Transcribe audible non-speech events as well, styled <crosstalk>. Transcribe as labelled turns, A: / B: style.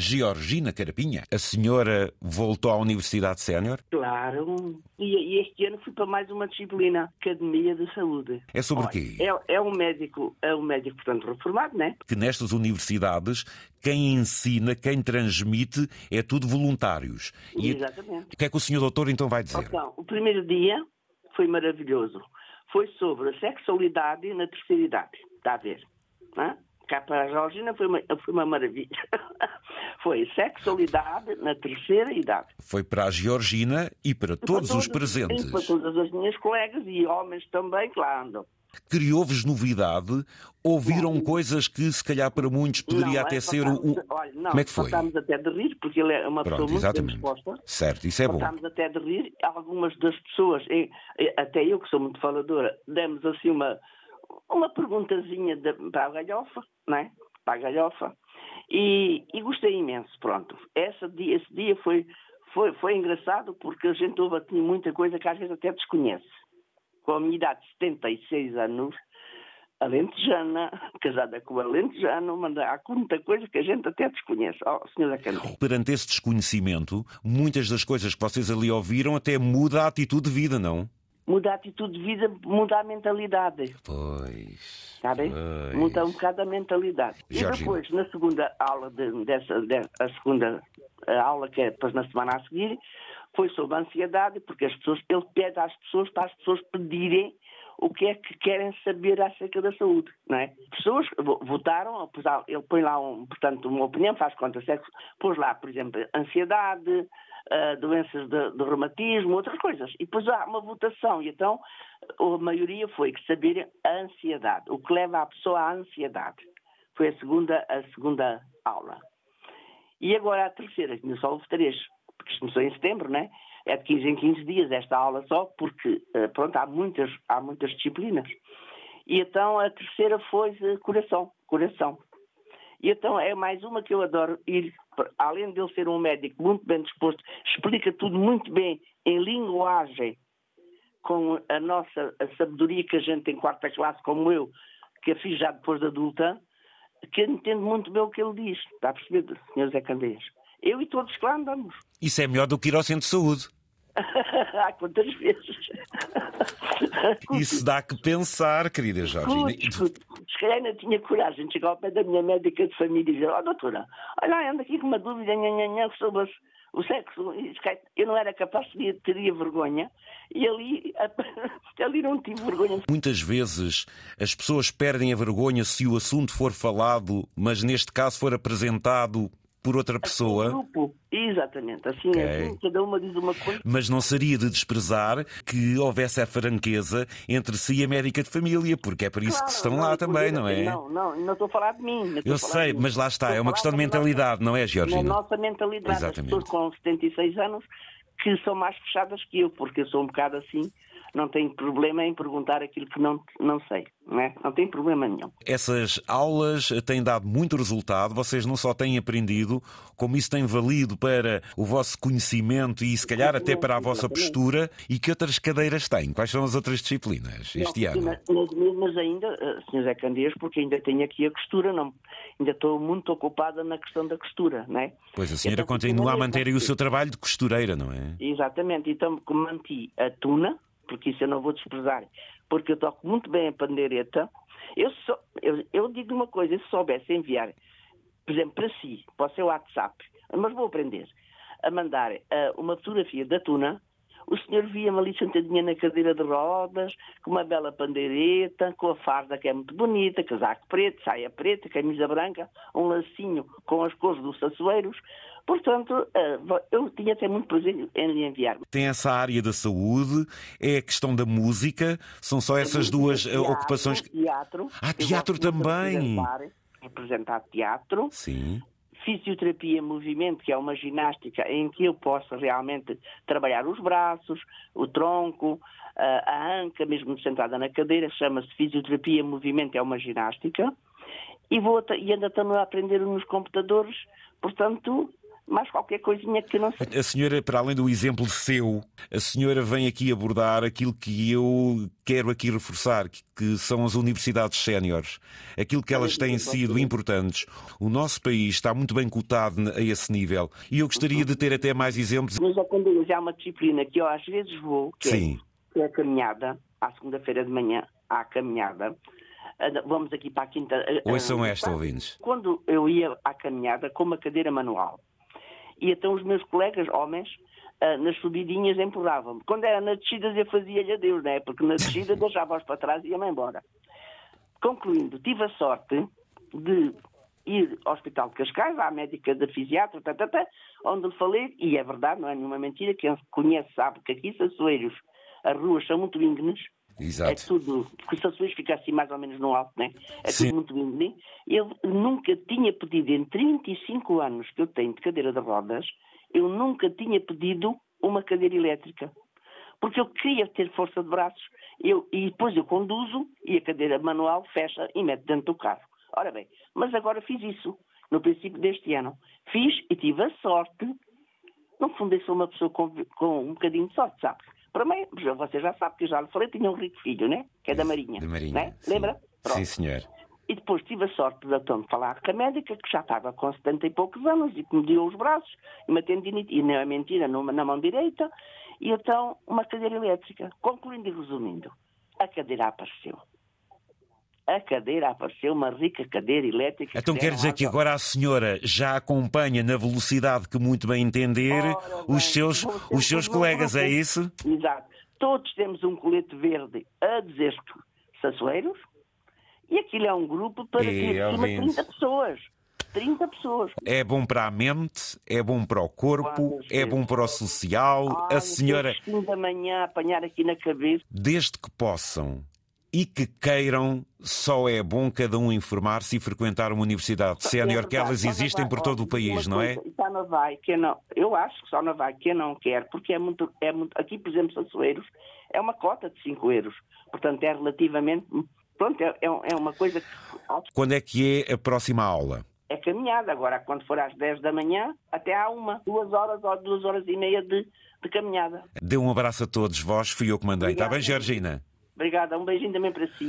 A: Georgina Carapinha. A senhora voltou à Universidade Sénior?
B: Claro. E, este ano fui para mais uma disciplina, Academia de Saúde.
A: É sobre o
B: Olha,
A: quê?
B: É, é um médico, é um médico, portanto, reformado, né?
A: Que nestas universidades, quem ensina, quem transmite, é tudo voluntários. E
B: Exatamente.
A: o que é que o senhor doutor então vai dizer?
B: Então, o primeiro dia foi maravilhoso. Foi sobre a sexualidade na terceira idade. Está a ver? Hã? Cá para a Georgina foi uma, foi uma maravilha. <laughs> foi sexualidade na terceira idade.
A: Foi para a Georgina e para todos os
B: E
A: presentes.
B: para todas as minhas colegas e homens também que lá andam.
A: Criou-vos novidade? Ouviram coisas que, se calhar, para muitos poderia
B: Não,
A: até
B: é,
A: ser o. o-
B: Olha, não,
A: Como é que foi?
B: Fartámos até de rir, porque ele é uma
A: Pronto,
B: pessoa muito
A: exatamente.
B: disposta.
A: Certo, isso é bom.
B: Fartámos até de rir. Algumas das pessoas, e- e até eu que sou muito faladora, demos assim uma, uma perguntazinha de- para a galhofa, não é? Para a galhofa. E, e gostei imenso, pronto. Esse dia, esse dia foi, foi, foi engraçado porque a gente ouve assim, muita coisa que às vezes até desconhece. Com a minha idade de 76 anos, alentejana, casada com alentejano, manda, há muita coisa que a gente até desconhece. Oh, senhora.
A: Perante esse desconhecimento, muitas das coisas que vocês ali ouviram até muda a atitude de vida, não?
B: Muda a atitude de vida, muda a mentalidade.
A: Pois.
B: Está bem?
A: pois.
B: Muda um bocado a mentalidade.
A: Georgina.
B: E depois, na segunda aula, de- dessa, de- a segunda aula, que é depois na semana a seguir, foi sobre a ansiedade, porque as pessoas, ele pede às pessoas para as pessoas pedirem o que é que querem saber acerca da saúde, não é? Pessoas vo- votaram, apesar- ele põe lá, um, portanto, uma opinião, faz conta sexo, pôs lá, por exemplo, ansiedade, ah, doenças de, de reumatismo, outras coisas. E depois há uma votação, e então a maioria foi que saberem a ansiedade, o que leva a pessoa à ansiedade. Foi a segunda, a segunda aula. E agora a terceira, que só houve três, porque começou em setembro, né? É de 15 em 15 dias esta aula só, porque, eh, pronto, há muitas, há muitas disciplinas. E então a terceira foi coração, coração. E então é mais uma que eu adoro ir, além de ele ser um médico muito bem disposto, explica tudo muito bem em linguagem, com a nossa a sabedoria que a gente tem em quarta classe, como eu, que a fiz já depois de adulta, que entende muito bem o que ele diz. Está a perceber, Sr. Zé Candeias? Eu e todos que lá andamos.
A: Isso é melhor do que ir ao centro de saúde. <laughs>
B: Há quantas vezes?
A: Isso dá que pensar, querida Georgina.
B: Escute, escute. Se calhar ainda tinha coragem de chegar ao pé da minha médica de família e dizer: Ó, doutora, olha, ando aqui com uma dúvida nha, nha, nha, sobre o sexo. Eu não era capaz, teria, teria vergonha. E ali, <laughs> ali não tive vergonha.
A: Muitas vezes as pessoas perdem a vergonha se o assunto for falado, mas neste caso for apresentado por outra pessoa.
B: Grupo. Exatamente. Assim,
A: Ok.
B: assim, cada uma diz uma coisa.
A: Mas não seria de desprezar que houvesse a franqueza entre si e a médica de família, porque é por isso que
B: Claro,
A: estão
B: não,
A: lá
B: e
A: também,
B: por
A: não é?
B: Não, não, não estou a falar de mim. não
A: Eu sei, mas lá está,
B: Estou
A: é uma questão de
B: da
A: mentalidade, não é, Georgina?
B: Na nossa mentalidade,
A: Exatamente.
B: as pessoas com 76 anos que são mais fechadas que eu, porque eu sou um bocado assim, não tenho problema em perguntar aquilo que não, não sei, não é? Não tem problema nenhum.
A: Essas aulas têm dado muito resultado, vocês não só têm aprendido, como isso tem valido para o vosso conhecimento e se calhar até para a vossa postura. E que outras cadeiras têm? Quais são as outras disciplinas este
B: Não,
A: ano?
B: Nas, mesmas ainda, eh, Sr. Zé Candeias, porque ainda tenho aqui a costura, não, ainda estou muito ocupada na questão da costura, não é?
A: Pois a senhora
B: Então,
A: continua a manter aí o seu trabalho de costureira, não é?
B: Exatamente, então como manti a tuna, porque isso eu não vou desprezar, porque eu toco muito bem a pandeireta. Eu, só, eu, eu digo uma coisa, se soubesse enviar, por exemplo, para si, para o seu WhatsApp, mas vou aprender, a mandar eh, uma fotografia da tuna, o senhor via-me ali sentadinha na cadeira de rodas, com uma bela pandeireta, com a farda que é muito bonita, casaco preto, saia preta, camisa branca, um lacinho com as cores dos saçoeiros. Portanto, eh, eu tinha até muito prazer em lhe enviar.
A: Tem essa área da saúde, é a questão da música, são só essas duas eh,
B: Teatro,
A: ocupações.
B: Teatro.
A: Ah, teatro também.
B: Representar, representar teatro.
A: Sim.
B: Fisioterapia movimento, que é uma ginástica em que eu posso realmente trabalhar os braços, o tronco, a anca, mesmo sentada na cadeira, chama-se fisioterapia movimento, é uma ginástica. E, vou, e ainda estamos a aprender nos computadores, portanto, mais qualquer coisinha que não sei.
A: A senhora, para além do exemplo seu, a senhora vem aqui abordar aquilo que eu quero aqui reforçar, que são as universidades séniores. Aquilo que elas têm sido importantes. O nosso país está muito bem cotado a esse nível. E eu gostaria de ter até mais exemplos.
B: Mas quando já há uma disciplina que eu às vezes vou, que,
A: Sim.
B: É, que é a caminhada, à segunda-feira de manhã, à caminhada. Vamos aqui para a quinta.
A: Ouçam esta, ouvintes.
B: Quando eu ia à caminhada com uma cadeira manual, e então os meus colegas, homens, nas subidinhas empurravam-me. Quando era na descida eu fazia-lhe adeus, não é? Porque na descida <laughs> deixava-os para trás e ia-me embora. Concluindo, tive a sorte de ir ao Hospital de Cascais, à médica da fisiatra, tá, tá, tá, onde lhe falei, e é verdade, não é nenhuma mentira, quem conhece sabe que aqui, Sassoeiros, as ruas são muito íngreme,
A: Exato.
B: É tudo, porque se Sassueiros fica assim mais ou menos no alto, né? É Sim. tudo muito íngreme. Eu nunca tinha pedido, em 35 anos que eu tenho de cadeira de rodas, eu nunca tinha pedido uma cadeira elétrica. Porque eu queria ter força de braços, eu, e depois eu conduzo e a cadeira manual fecha e mete dentro do carro. Ora bem, mas agora fiz isso, no princípio deste ano. Fiz e tive a sorte, no fundo eu sou uma pessoa com, com um bocadinho de sorte, sabe? Para mim, você já sabe que eu já lhe falei, tinha um rico filho, né? Que é da Marinha.
A: Da Marinha.
B: Né? Lembra?
A: Pronto. Sim, senhor.
B: E depois tive a sorte de então falar com a médica, que já estava com 70 e poucos anos e que me deu os braços, e uma tendinite, e não é mentira, numa, na mão direita, e então uma cadeira elétrica. Concluindo e resumindo, a cadeira apareceu. A cadeira apareceu, uma rica cadeira elétrica.
A: Então quer dizer que agora a senhora já acompanha na velocidade que muito bem entender
B: Ora,
A: os seus, os seus colegas, é isso?
B: Exato. Todos temos um colete verde a dizer Sassueiros e aquilo é um grupo para ter acima de 30 pessoas. 30 pessoas.
A: É bom para a mente, é bom para o corpo, é bom para o social.
B: Ai,
A: a senhora.
B: da manhã apanhar aqui na cabeça.
A: Desde que possam e que queiram, só é bom cada um informar-se e frequentar uma universidade sénior, que elas existem por todo o país, não é?
B: Só não vai, que não. Eu acho que só não vai quem não quer, porque é muito, é muito. Aqui, por exemplo, Sassueiros é uma cota de 5 euros. Portanto, é relativamente. Pronto, é, é uma coisa que.
A: Quando é que é a próxima aula?
B: É caminhada. Agora, quando for às 10 da manhã, até há uma, duas horas ou duas horas e meia de, de caminhada.
A: Dê um abraço a todos vós, fui eu que mandei. Está bem, Georgina?
B: Obrigada, um beijinho também para si.